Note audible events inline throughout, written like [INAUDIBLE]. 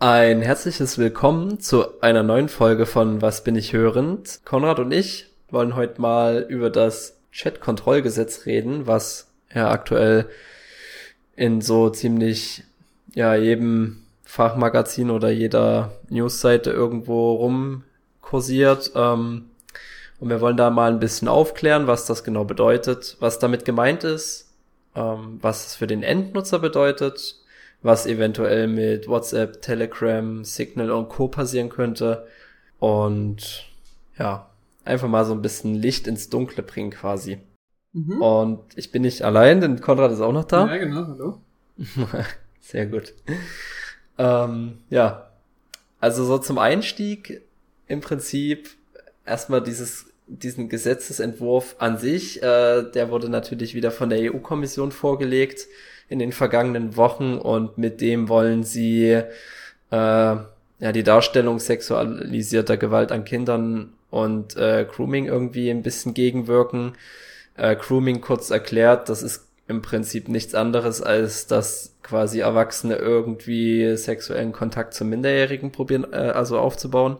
Ein herzliches Willkommen zu einer neuen Folge von Was bin ich hörend? Konrad und ich wollen heute mal über das Chat-Kontrollgesetz reden, was ja aktuell in so ziemlich ja jedem Fachmagazin oder jeder Newsseite irgendwo rumkursiert. Ähm, und wir wollen da mal ein bisschen aufklären, was das genau bedeutet, was damit gemeint ist, ähm, was es für den Endnutzer bedeutet was eventuell mit WhatsApp, Telegram, Signal und Co. passieren könnte. Und ja, einfach mal so ein bisschen Licht ins Dunkle bringen quasi. Mhm. Und ich bin nicht allein, denn Konrad ist auch noch da. Ja, genau, hallo. [LAUGHS] Sehr gut. Ähm, ja, also so zum Einstieg im Prinzip erstmal dieses diesen Gesetzesentwurf an sich, äh, der wurde natürlich wieder von der EU-Kommission vorgelegt in den vergangenen Wochen und mit dem wollen sie äh, ja die Darstellung sexualisierter Gewalt an Kindern und äh, Grooming irgendwie ein bisschen gegenwirken. Äh, Grooming kurz erklärt, das ist im Prinzip nichts anderes, als dass quasi Erwachsene irgendwie sexuellen Kontakt zu Minderjährigen probieren, äh, also aufzubauen.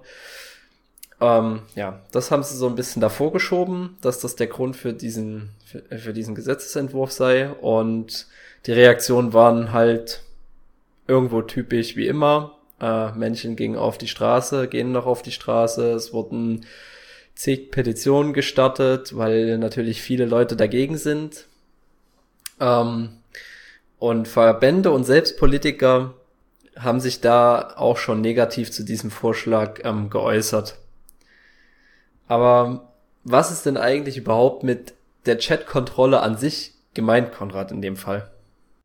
Ähm, ja, das haben sie so ein bisschen davor geschoben, dass das der Grund für diesen, für, für diesen Gesetzesentwurf sei. Und die Reaktionen waren halt irgendwo typisch wie immer. Äh, Menschen gingen auf die Straße, gehen noch auf die Straße. Es wurden zig Petitionen gestartet, weil natürlich viele Leute dagegen sind. Ähm, und Verbände und selbst Politiker haben sich da auch schon negativ zu diesem Vorschlag ähm, geäußert. Aber was ist denn eigentlich überhaupt mit der Chat-Kontrolle an sich gemeint, Konrad, in dem Fall?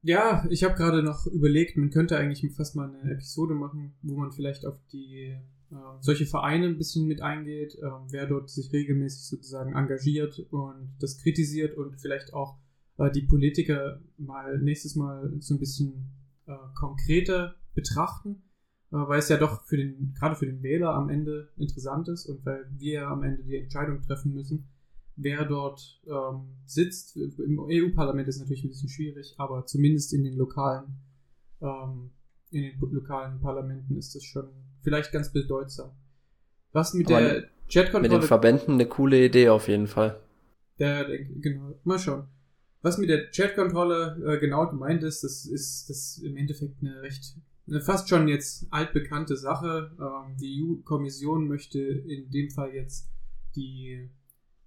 Ja, ich habe gerade noch überlegt, man könnte eigentlich fast mal eine Episode machen, wo man vielleicht auf die äh, solche Vereine ein bisschen mit eingeht, äh, wer dort sich regelmäßig sozusagen engagiert und das kritisiert und vielleicht auch äh, die Politiker mal nächstes Mal so ein bisschen äh, konkreter betrachten weil es ja doch für den, gerade für den Wähler am Ende interessant ist und weil wir am Ende die Entscheidung treffen müssen, wer dort ähm, sitzt. Im EU-Parlament ist natürlich ein bisschen schwierig, aber zumindest in den lokalen, ähm, in den lokalen Parlamenten ist das schon vielleicht ganz bedeutsam. Was mit aber der Chatkontrolle. Mit den Verbänden eine coole Idee auf jeden Fall. Der, der, genau, mal schauen. Was mit der Chatkontrolle äh, genau gemeint ist, das ist das im Endeffekt eine recht eine fast schon jetzt altbekannte Sache. Ähm, die EU-Kommission möchte in dem Fall jetzt die,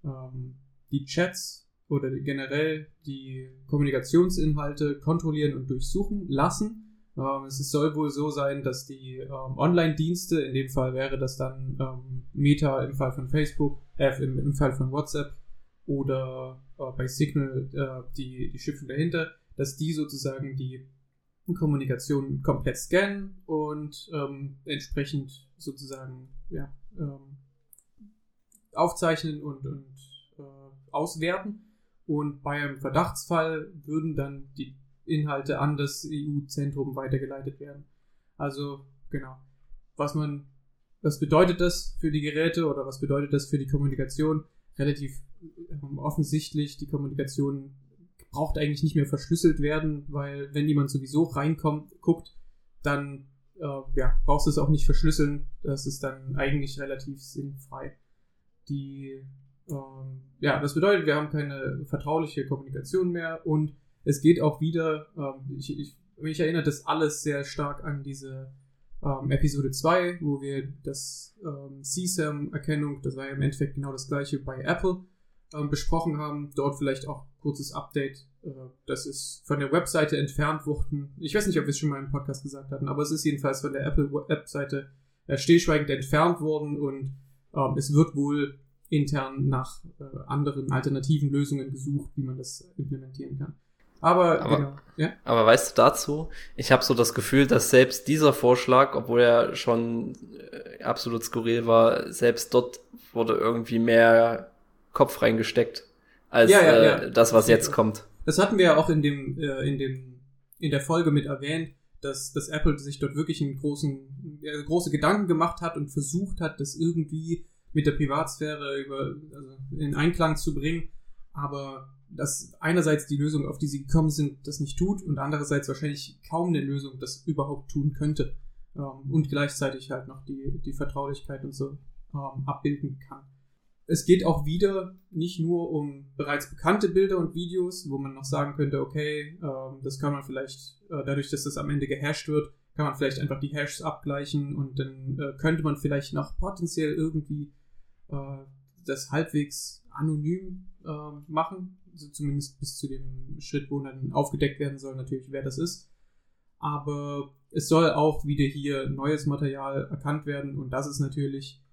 ähm, die Chats oder generell die Kommunikationsinhalte kontrollieren und durchsuchen lassen. Ähm, es soll wohl so sein, dass die ähm, Online-Dienste, in dem Fall wäre das dann ähm, Meta im Fall von Facebook, äh, im, im Fall von WhatsApp oder äh, bei Signal äh, die, die Schiffen dahinter, dass die sozusagen die Kommunikation komplett scannen und ähm, entsprechend sozusagen ja, ähm, aufzeichnen und, und äh, auswerten. Und bei einem Verdachtsfall würden dann die Inhalte an das EU-Zentrum weitergeleitet werden. Also genau. Was man, was bedeutet das für die Geräte oder was bedeutet das für die Kommunikation? Relativ ähm, offensichtlich, die Kommunikation braucht eigentlich nicht mehr verschlüsselt werden, weil wenn jemand sowieso reinkommt, guckt, dann äh, ja, brauchst du es auch nicht verschlüsseln. Das ist dann eigentlich relativ sinnfrei. Die, ähm, ja, das bedeutet, wir haben keine vertrauliche Kommunikation mehr und es geht auch wieder, ähm, ich, ich, mich erinnert das alles sehr stark an diese ähm, Episode 2, wo wir das ähm, CSAM-Erkennung, das war ja im Endeffekt genau das gleiche bei Apple, ähm, besprochen haben. Dort vielleicht auch kurzes Update. Äh, das ist von der Webseite entfernt worden. Ich weiß nicht, ob wir es schon mal im Podcast gesagt hatten, aber es ist jedenfalls von der Apple-Webseite äh, stillschweigend entfernt worden und ähm, es wird wohl intern nach äh, anderen alternativen Lösungen gesucht, wie man das implementieren kann. Aber, aber, genau, ja? aber weißt du dazu, ich habe so das Gefühl, dass selbst dieser Vorschlag, obwohl er schon äh, absolut skurril war, selbst dort wurde irgendwie mehr Kopf reingesteckt, als ja, ja, ja. Äh, das, was jetzt kommt. Das hatten wir ja auch in dem, äh, in dem, in der Folge mit erwähnt, dass, dass Apple sich dort wirklich einen großen, äh, große Gedanken gemacht hat und versucht hat, das irgendwie mit der Privatsphäre über, also in Einklang zu bringen. Aber dass einerseits die Lösung, auf die sie gekommen sind, das nicht tut und andererseits wahrscheinlich kaum eine Lösung das überhaupt tun könnte. ähm, und gleichzeitig halt noch die, die Vertraulichkeit und so ähm, abbilden kann. Es geht auch wieder nicht nur um bereits bekannte Bilder und Videos, wo man noch sagen könnte, okay, ähm, das kann man vielleicht, äh, dadurch, dass das am Ende gehasht wird, kann man vielleicht einfach die Hashes abgleichen und dann äh, könnte man vielleicht noch potenziell irgendwie äh, das halbwegs anonym äh, machen, also zumindest bis zu dem Schritt, wo dann aufgedeckt werden soll, natürlich, wer das ist. Aber es soll auch wieder hier neues Material erkannt werden und das ist natürlich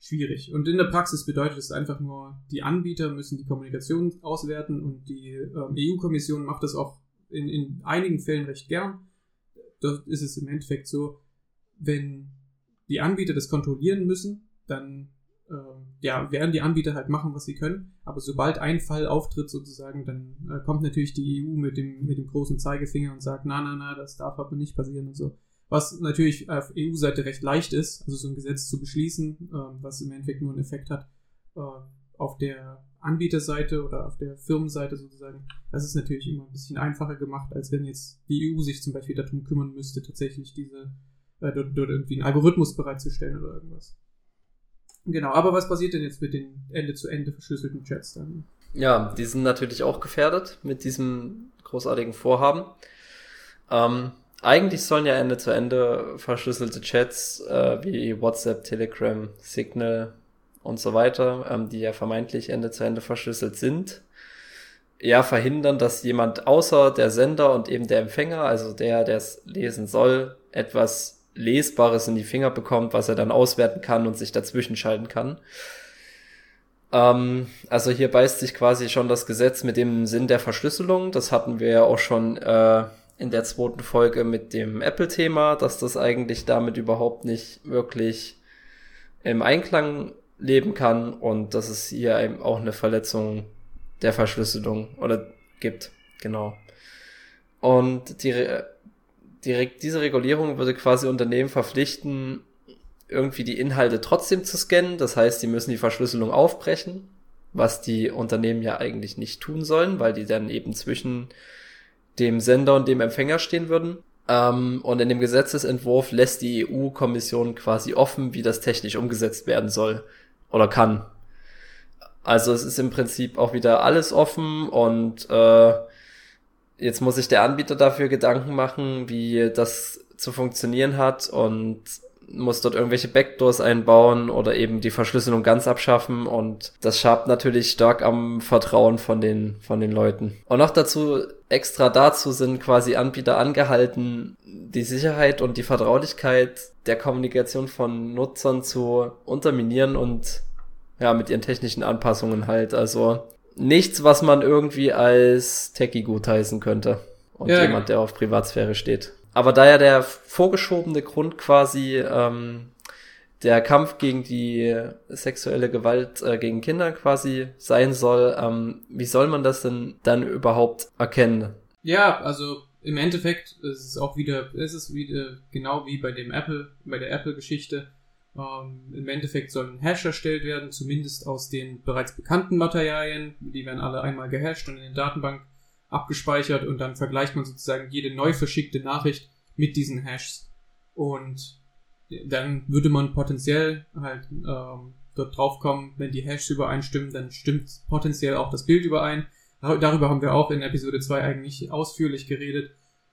schwierig. Und in der Praxis bedeutet es einfach nur, die Anbieter müssen die Kommunikation auswerten und die ähm, EU-Kommission macht das auch in, in einigen Fällen recht gern. Dort ist es im Endeffekt so, wenn die Anbieter das kontrollieren müssen, dann äh, ja, werden die Anbieter halt machen, was sie können. Aber sobald ein Fall auftritt sozusagen, dann äh, kommt natürlich die EU mit dem, mit dem großen Zeigefinger und sagt, na, na, na, das darf aber nicht passieren und so. Was natürlich auf EU-Seite recht leicht ist, also so ein Gesetz zu beschließen, äh, was im Endeffekt nur einen Effekt hat äh, auf der Anbieterseite oder auf der Firmenseite sozusagen. Das ist natürlich immer ein bisschen einfacher gemacht, als wenn jetzt die EU sich zum Beispiel darum kümmern müsste, tatsächlich diese äh, dort, dort irgendwie einen Algorithmus bereitzustellen oder irgendwas. Genau, aber was passiert denn jetzt mit den Ende-zu-Ende verschlüsselten Chats dann? Ja, die sind natürlich auch gefährdet mit diesem großartigen Vorhaben. Ähm, eigentlich sollen ja Ende zu Ende verschlüsselte Chats äh, wie WhatsApp, Telegram, Signal und so weiter, ähm, die ja vermeintlich Ende zu Ende verschlüsselt sind, ja verhindern, dass jemand außer der Sender und eben der Empfänger, also der, der es lesen soll, etwas Lesbares in die Finger bekommt, was er dann auswerten kann und sich dazwischen schalten kann. Ähm, also hier beißt sich quasi schon das Gesetz mit dem Sinn der Verschlüsselung. Das hatten wir ja auch schon äh, in der zweiten Folge mit dem Apple-Thema, dass das eigentlich damit überhaupt nicht wirklich im Einklang leben kann und dass es hier eben auch eine Verletzung der Verschlüsselung oder gibt. Genau. Und die direkt diese Regulierung würde quasi Unternehmen verpflichten, irgendwie die Inhalte trotzdem zu scannen. Das heißt, die müssen die Verschlüsselung aufbrechen, was die Unternehmen ja eigentlich nicht tun sollen, weil die dann eben zwischen dem Sender und dem Empfänger stehen würden. Ähm, und in dem Gesetzesentwurf lässt die EU-Kommission quasi offen, wie das technisch umgesetzt werden soll oder kann. Also es ist im Prinzip auch wieder alles offen und äh, jetzt muss sich der Anbieter dafür Gedanken machen, wie das zu funktionieren hat und muss dort irgendwelche Backdoors einbauen oder eben die Verschlüsselung ganz abschaffen und das schabt natürlich stark am Vertrauen von den, von den Leuten. Und noch dazu, extra dazu sind quasi Anbieter angehalten, die Sicherheit und die Vertraulichkeit der Kommunikation von Nutzern zu unterminieren und ja, mit ihren technischen Anpassungen halt. Also nichts, was man irgendwie als Techie gutheißen könnte. Und ja, jemand, der auf Privatsphäre steht. Aber da ja der vorgeschobene Grund quasi ähm, der Kampf gegen die sexuelle Gewalt äh, gegen Kinder quasi sein soll, ähm, wie soll man das denn dann überhaupt erkennen? Ja, also im Endeffekt ist es auch wieder, ist es wieder genau wie bei dem Apple, bei der Apple-Geschichte. Ähm, Im Endeffekt soll ein Hash erstellt werden, zumindest aus den bereits bekannten Materialien. Die werden alle einmal gehasht und in den Datenbank abgespeichert und dann vergleicht man sozusagen jede neu verschickte Nachricht mit diesen Hashs. Und dann würde man potenziell halt ähm, dort draufkommen, wenn die Hashs übereinstimmen, dann stimmt potenziell auch das Bild überein. Darüber haben wir auch in Episode 2 eigentlich ausführlich geredet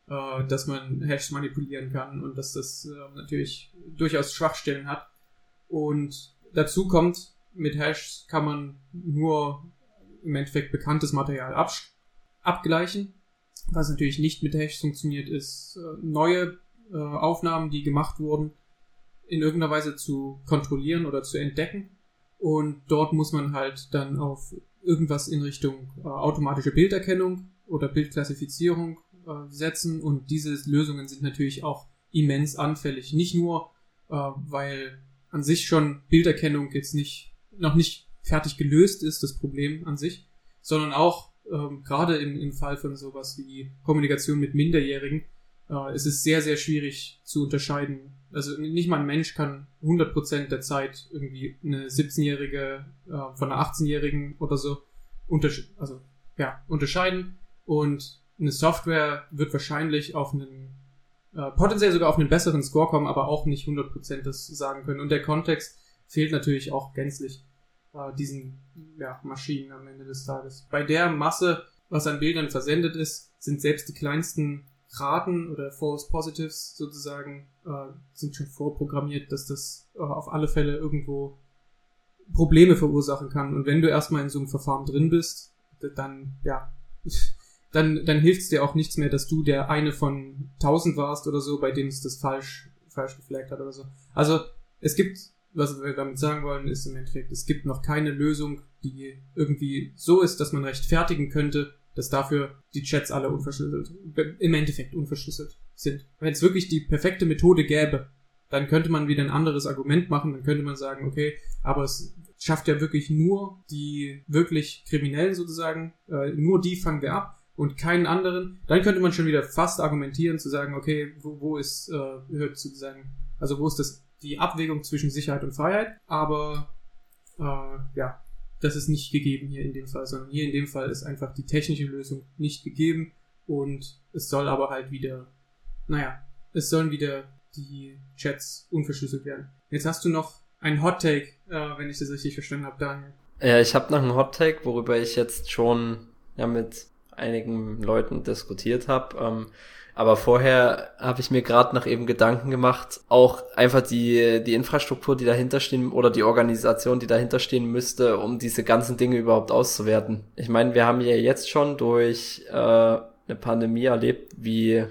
äh, dass man Hashs manipulieren kann und dass das äh, natürlich durchaus Schwachstellen hat. Und dazu kommt, mit Hashs kann man nur im Endeffekt bekanntes Material abgleichen. Was natürlich nicht mit Hashs funktioniert, ist äh, neue äh, Aufnahmen, die gemacht wurden, in irgendeiner Weise zu kontrollieren oder zu entdecken. Und dort muss man halt dann auf irgendwas in Richtung äh, automatische Bilderkennung oder Bildklassifizierung setzen und diese Lösungen sind natürlich auch immens anfällig. Nicht nur, weil an sich schon Bilderkennung jetzt nicht, noch nicht fertig gelöst ist, das Problem an sich, sondern auch ähm, gerade im, im Fall von sowas wie Kommunikation mit Minderjährigen, äh, es ist sehr, sehr schwierig zu unterscheiden. Also nicht mal ein Mensch kann 100% der Zeit irgendwie eine 17-Jährige äh, von einer 18-Jährigen oder so untersch also, ja, unterscheiden. Und eine Software wird wahrscheinlich auf einen äh, potenziell sogar auf einen besseren Score kommen, aber auch nicht 100% das sagen können. Und der Kontext fehlt natürlich auch gänzlich äh, diesen ja, Maschinen am Ende des Tages. Bei der Masse, was an Bildern versendet ist, sind selbst die kleinsten Raten oder False Positives sozusagen äh, sind schon vorprogrammiert, dass das äh, auf alle Fälle irgendwo Probleme verursachen kann. Und wenn du erstmal in so einem Verfahren drin bist, dann, ja, [LAUGHS] dann, dann hilft es dir auch nichts mehr, dass du der eine von tausend warst oder so, bei dem es das falsch, falsch geflaggt hat oder so. Also, es gibt, was wir damit sagen wollen, ist im Endeffekt, es gibt noch keine Lösung, die irgendwie so ist, dass man rechtfertigen könnte, dass dafür die Chats alle unverschlüsselt, im Endeffekt unverschlüsselt sind. Wenn es wirklich die perfekte Methode gäbe, dann könnte man wieder ein anderes Argument machen, dann könnte man sagen, okay, aber es schafft ja wirklich nur die wirklich Kriminellen sozusagen, äh, nur die fangen wir ab und keinen anderen. Dann könnte man schon wieder fast argumentieren zu sagen, okay, wo, wo ist, äh, hört sozusagen, also wo ist das die Abwägung zwischen Sicherheit und Freiheit, aber äh, ja, das ist nicht gegeben hier in dem Fall, sondern hier in dem Fall ist einfach die technische Lösung nicht gegeben und es soll aber halt wieder, naja, es sollen wieder die Chats unverschlüsselt werden. Jetzt hast du noch ein Hot Take, äh, wenn ich das richtig verstanden habe, Daniel. Ja, ich habe noch einen Hot Take, worüber ich jetzt schon ja mit einigen Leuten diskutiert habe. Ähm, aber vorher habe ich mir gerade noch eben Gedanken gemacht, auch einfach die, die Infrastruktur, die dahinter stehen oder die Organisation, die dahinter stehen müsste, um diese ganzen Dinge überhaupt auszuwerten. Ich meine, wir haben ja jetzt schon durch äh, eine Pandemie erlebt, wie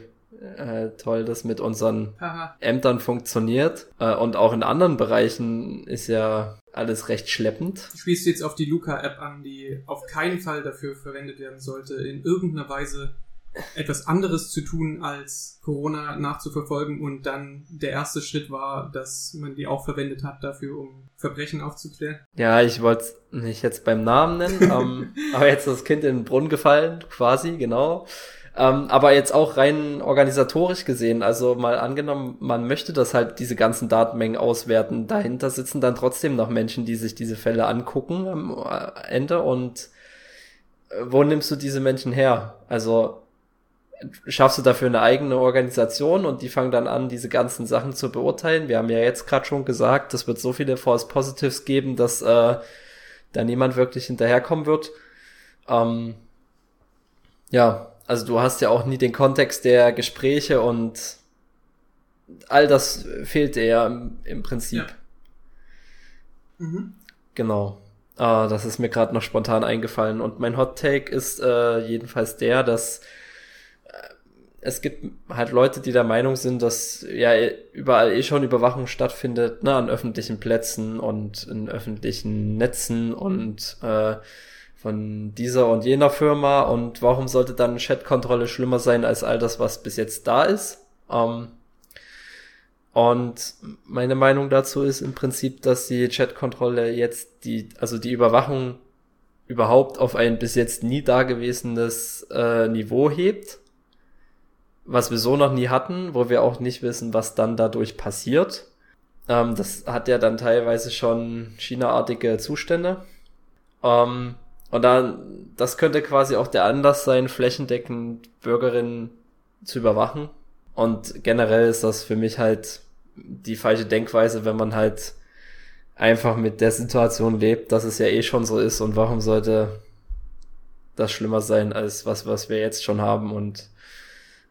äh, toll das mit unseren Aha. Ämtern funktioniert. Äh, und auch in anderen Bereichen ist ja alles recht schleppend. Du spielst jetzt auf die Luca-App an, die auf keinen Fall dafür verwendet werden sollte, in irgendeiner Weise etwas anderes zu tun, als Corona nachzuverfolgen. Und dann der erste Schritt war, dass man die auch verwendet hat dafür, um Verbrechen aufzuklären. Ja, ich wollte es nicht jetzt beim Namen nennen, ähm, [LAUGHS] aber jetzt ist das Kind in den Brunnen gefallen, quasi, genau. Ähm, aber jetzt auch rein organisatorisch gesehen, also mal angenommen, man möchte das halt diese ganzen Datenmengen auswerten. Dahinter sitzen dann trotzdem noch Menschen, die sich diese Fälle angucken am Ende und äh, wo nimmst du diese Menschen her? Also schaffst du dafür eine eigene Organisation und die fangen dann an, diese ganzen Sachen zu beurteilen. Wir haben ja jetzt gerade schon gesagt, es wird so viele False Positives geben, dass äh, da niemand wirklich hinterherkommen wird. Ähm, ja, also du hast ja auch nie den Kontext der Gespräche und all das fehlt dir ja im, im Prinzip. Ja. Mhm. Genau. Ah, das ist mir gerade noch spontan eingefallen. Und mein Hot Take ist äh, jedenfalls der, dass es gibt halt Leute, die der Meinung sind, dass ja überall eh schon Überwachung stattfindet, ne, an öffentlichen Plätzen und in öffentlichen Netzen und äh, von dieser und jener Firma und warum sollte dann Chatkontrolle schlimmer sein als all das, was bis jetzt da ist? Ähm, und meine Meinung dazu ist im Prinzip, dass die Chatkontrolle jetzt die, also die Überwachung überhaupt auf ein bis jetzt nie dagewesenes äh, Niveau hebt was wir so noch nie hatten, wo wir auch nicht wissen, was dann dadurch passiert. Ähm, das hat ja dann teilweise schon China-artige Zustände. Ähm, und dann, das könnte quasi auch der Anlass sein, flächendeckend Bürgerinnen zu überwachen. Und generell ist das für mich halt die falsche Denkweise, wenn man halt einfach mit der Situation lebt, dass es ja eh schon so ist und warum sollte das schlimmer sein als was, was wir jetzt schon haben und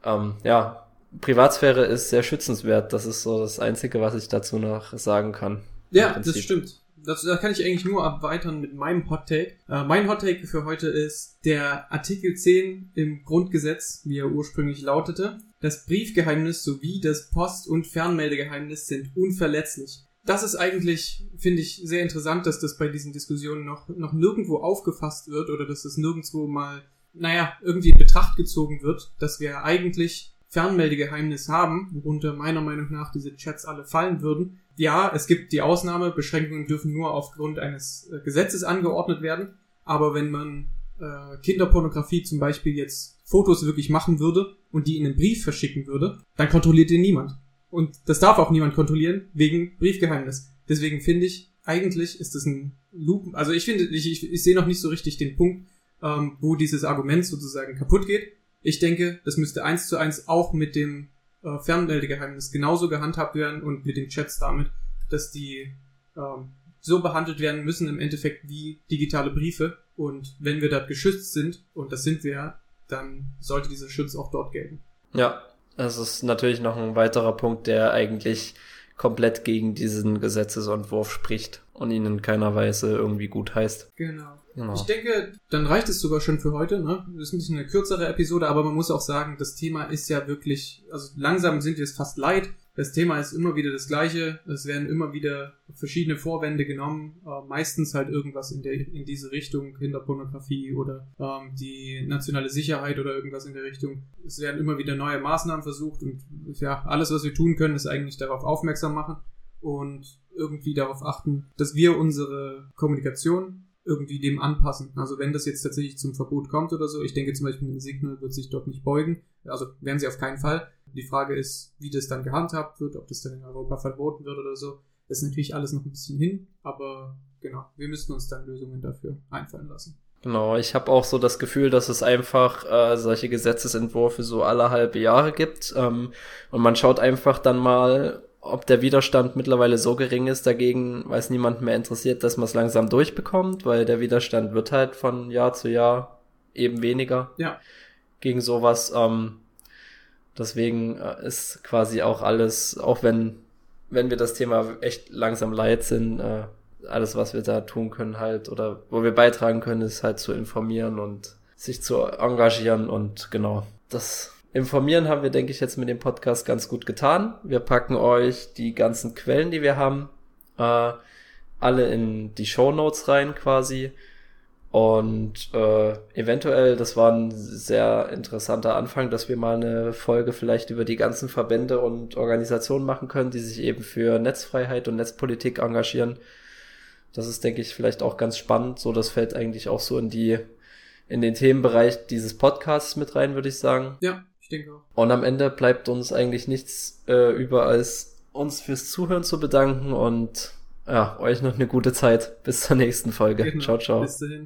ähm, ja, Privatsphäre ist sehr schützenswert. Das ist so das Einzige, was ich dazu noch sagen kann. Ja, das stimmt. Das, das kann ich eigentlich nur erweitern mit meinem Hot Take. Äh, mein Hot Take für heute ist der Artikel 10 im Grundgesetz, wie er ursprünglich lautete. Das Briefgeheimnis sowie das Post- und Fernmeldegeheimnis sind unverletzlich. Das ist eigentlich, finde ich, sehr interessant, dass das bei diesen Diskussionen noch, noch nirgendwo aufgefasst wird oder dass es nirgendwo mal naja, irgendwie in Betracht gezogen wird, dass wir eigentlich Fernmeldegeheimnis haben, worunter meiner Meinung nach diese Chats alle fallen würden. Ja, es gibt die Ausnahme, Beschränkungen dürfen nur aufgrund eines äh, Gesetzes angeordnet werden, aber wenn man äh, Kinderpornografie zum Beispiel jetzt Fotos wirklich machen würde und die in einen Brief verschicken würde, dann kontrolliert den niemand. Und das darf auch niemand kontrollieren, wegen Briefgeheimnis. Deswegen finde ich, eigentlich ist das ein Loop, also ich finde, ich, ich, ich sehe noch nicht so richtig den Punkt, ähm, wo dieses Argument sozusagen kaputt geht. Ich denke, das müsste eins zu eins auch mit dem äh, Fernmeldegeheimnis genauso gehandhabt werden und mit den Chats damit, dass die ähm, so behandelt werden müssen im Endeffekt wie digitale Briefe. Und wenn wir dort geschützt sind, und das sind wir, dann sollte dieser Schutz auch dort gelten. Ja, das ist natürlich noch ein weiterer Punkt, der eigentlich komplett gegen diesen Gesetzesentwurf spricht und ihn in keiner Weise irgendwie gut heißt. Genau. Genau. Ich denke, dann reicht es sogar schon für heute. Ne? Das ist ein bisschen eine kürzere Episode, aber man muss auch sagen, das Thema ist ja wirklich, also langsam sind wir es fast leid. Das Thema ist immer wieder das gleiche. Es werden immer wieder verschiedene Vorwände genommen, äh, meistens halt irgendwas in, der, in diese Richtung, Kinderpornografie oder ähm, die nationale Sicherheit oder irgendwas in der Richtung. Es werden immer wieder neue Maßnahmen versucht und ja, alles, was wir tun können, ist eigentlich darauf aufmerksam machen und irgendwie darauf achten, dass wir unsere Kommunikation irgendwie dem anpassen. Also wenn das jetzt tatsächlich zum Verbot kommt oder so, ich denke zum Beispiel ein Signal wird sich dort nicht beugen, also werden sie auf keinen Fall. Die Frage ist, wie das dann gehandhabt wird, ob das dann in Europa verboten wird oder so. Das ist natürlich alles noch ein bisschen hin, aber genau, wir müssten uns dann Lösungen dafür einfallen lassen. Genau, ich habe auch so das Gefühl, dass es einfach äh, solche Gesetzesentwürfe so alle halbe Jahre gibt ähm, und man schaut einfach dann mal, ob der Widerstand mittlerweile so gering ist dagegen, weil es niemand mehr interessiert, dass man es langsam durchbekommt, weil der Widerstand wird halt von Jahr zu Jahr eben weniger ja. gegen sowas. Ähm, deswegen äh, ist quasi auch alles, auch wenn, wenn wir das Thema echt langsam leid sind, äh, alles, was wir da tun können, halt, oder wo wir beitragen können, ist halt zu informieren und sich zu engagieren und genau, das Informieren haben wir, denke ich, jetzt mit dem Podcast ganz gut getan. Wir packen euch die ganzen Quellen, die wir haben, äh, alle in die Show Notes rein quasi. Und äh, eventuell, das war ein sehr interessanter Anfang, dass wir mal eine Folge vielleicht über die ganzen Verbände und Organisationen machen können, die sich eben für Netzfreiheit und Netzpolitik engagieren. Das ist, denke ich, vielleicht auch ganz spannend. So, das fällt eigentlich auch so in die in den Themenbereich dieses Podcasts mit rein, würde ich sagen. Ja, ich denke auch. Und am Ende bleibt uns eigentlich nichts äh, über, als uns fürs Zuhören zu bedanken und ja, euch noch eine gute Zeit. Bis zur nächsten Folge. Genau. Ciao, ciao. Bis dahin.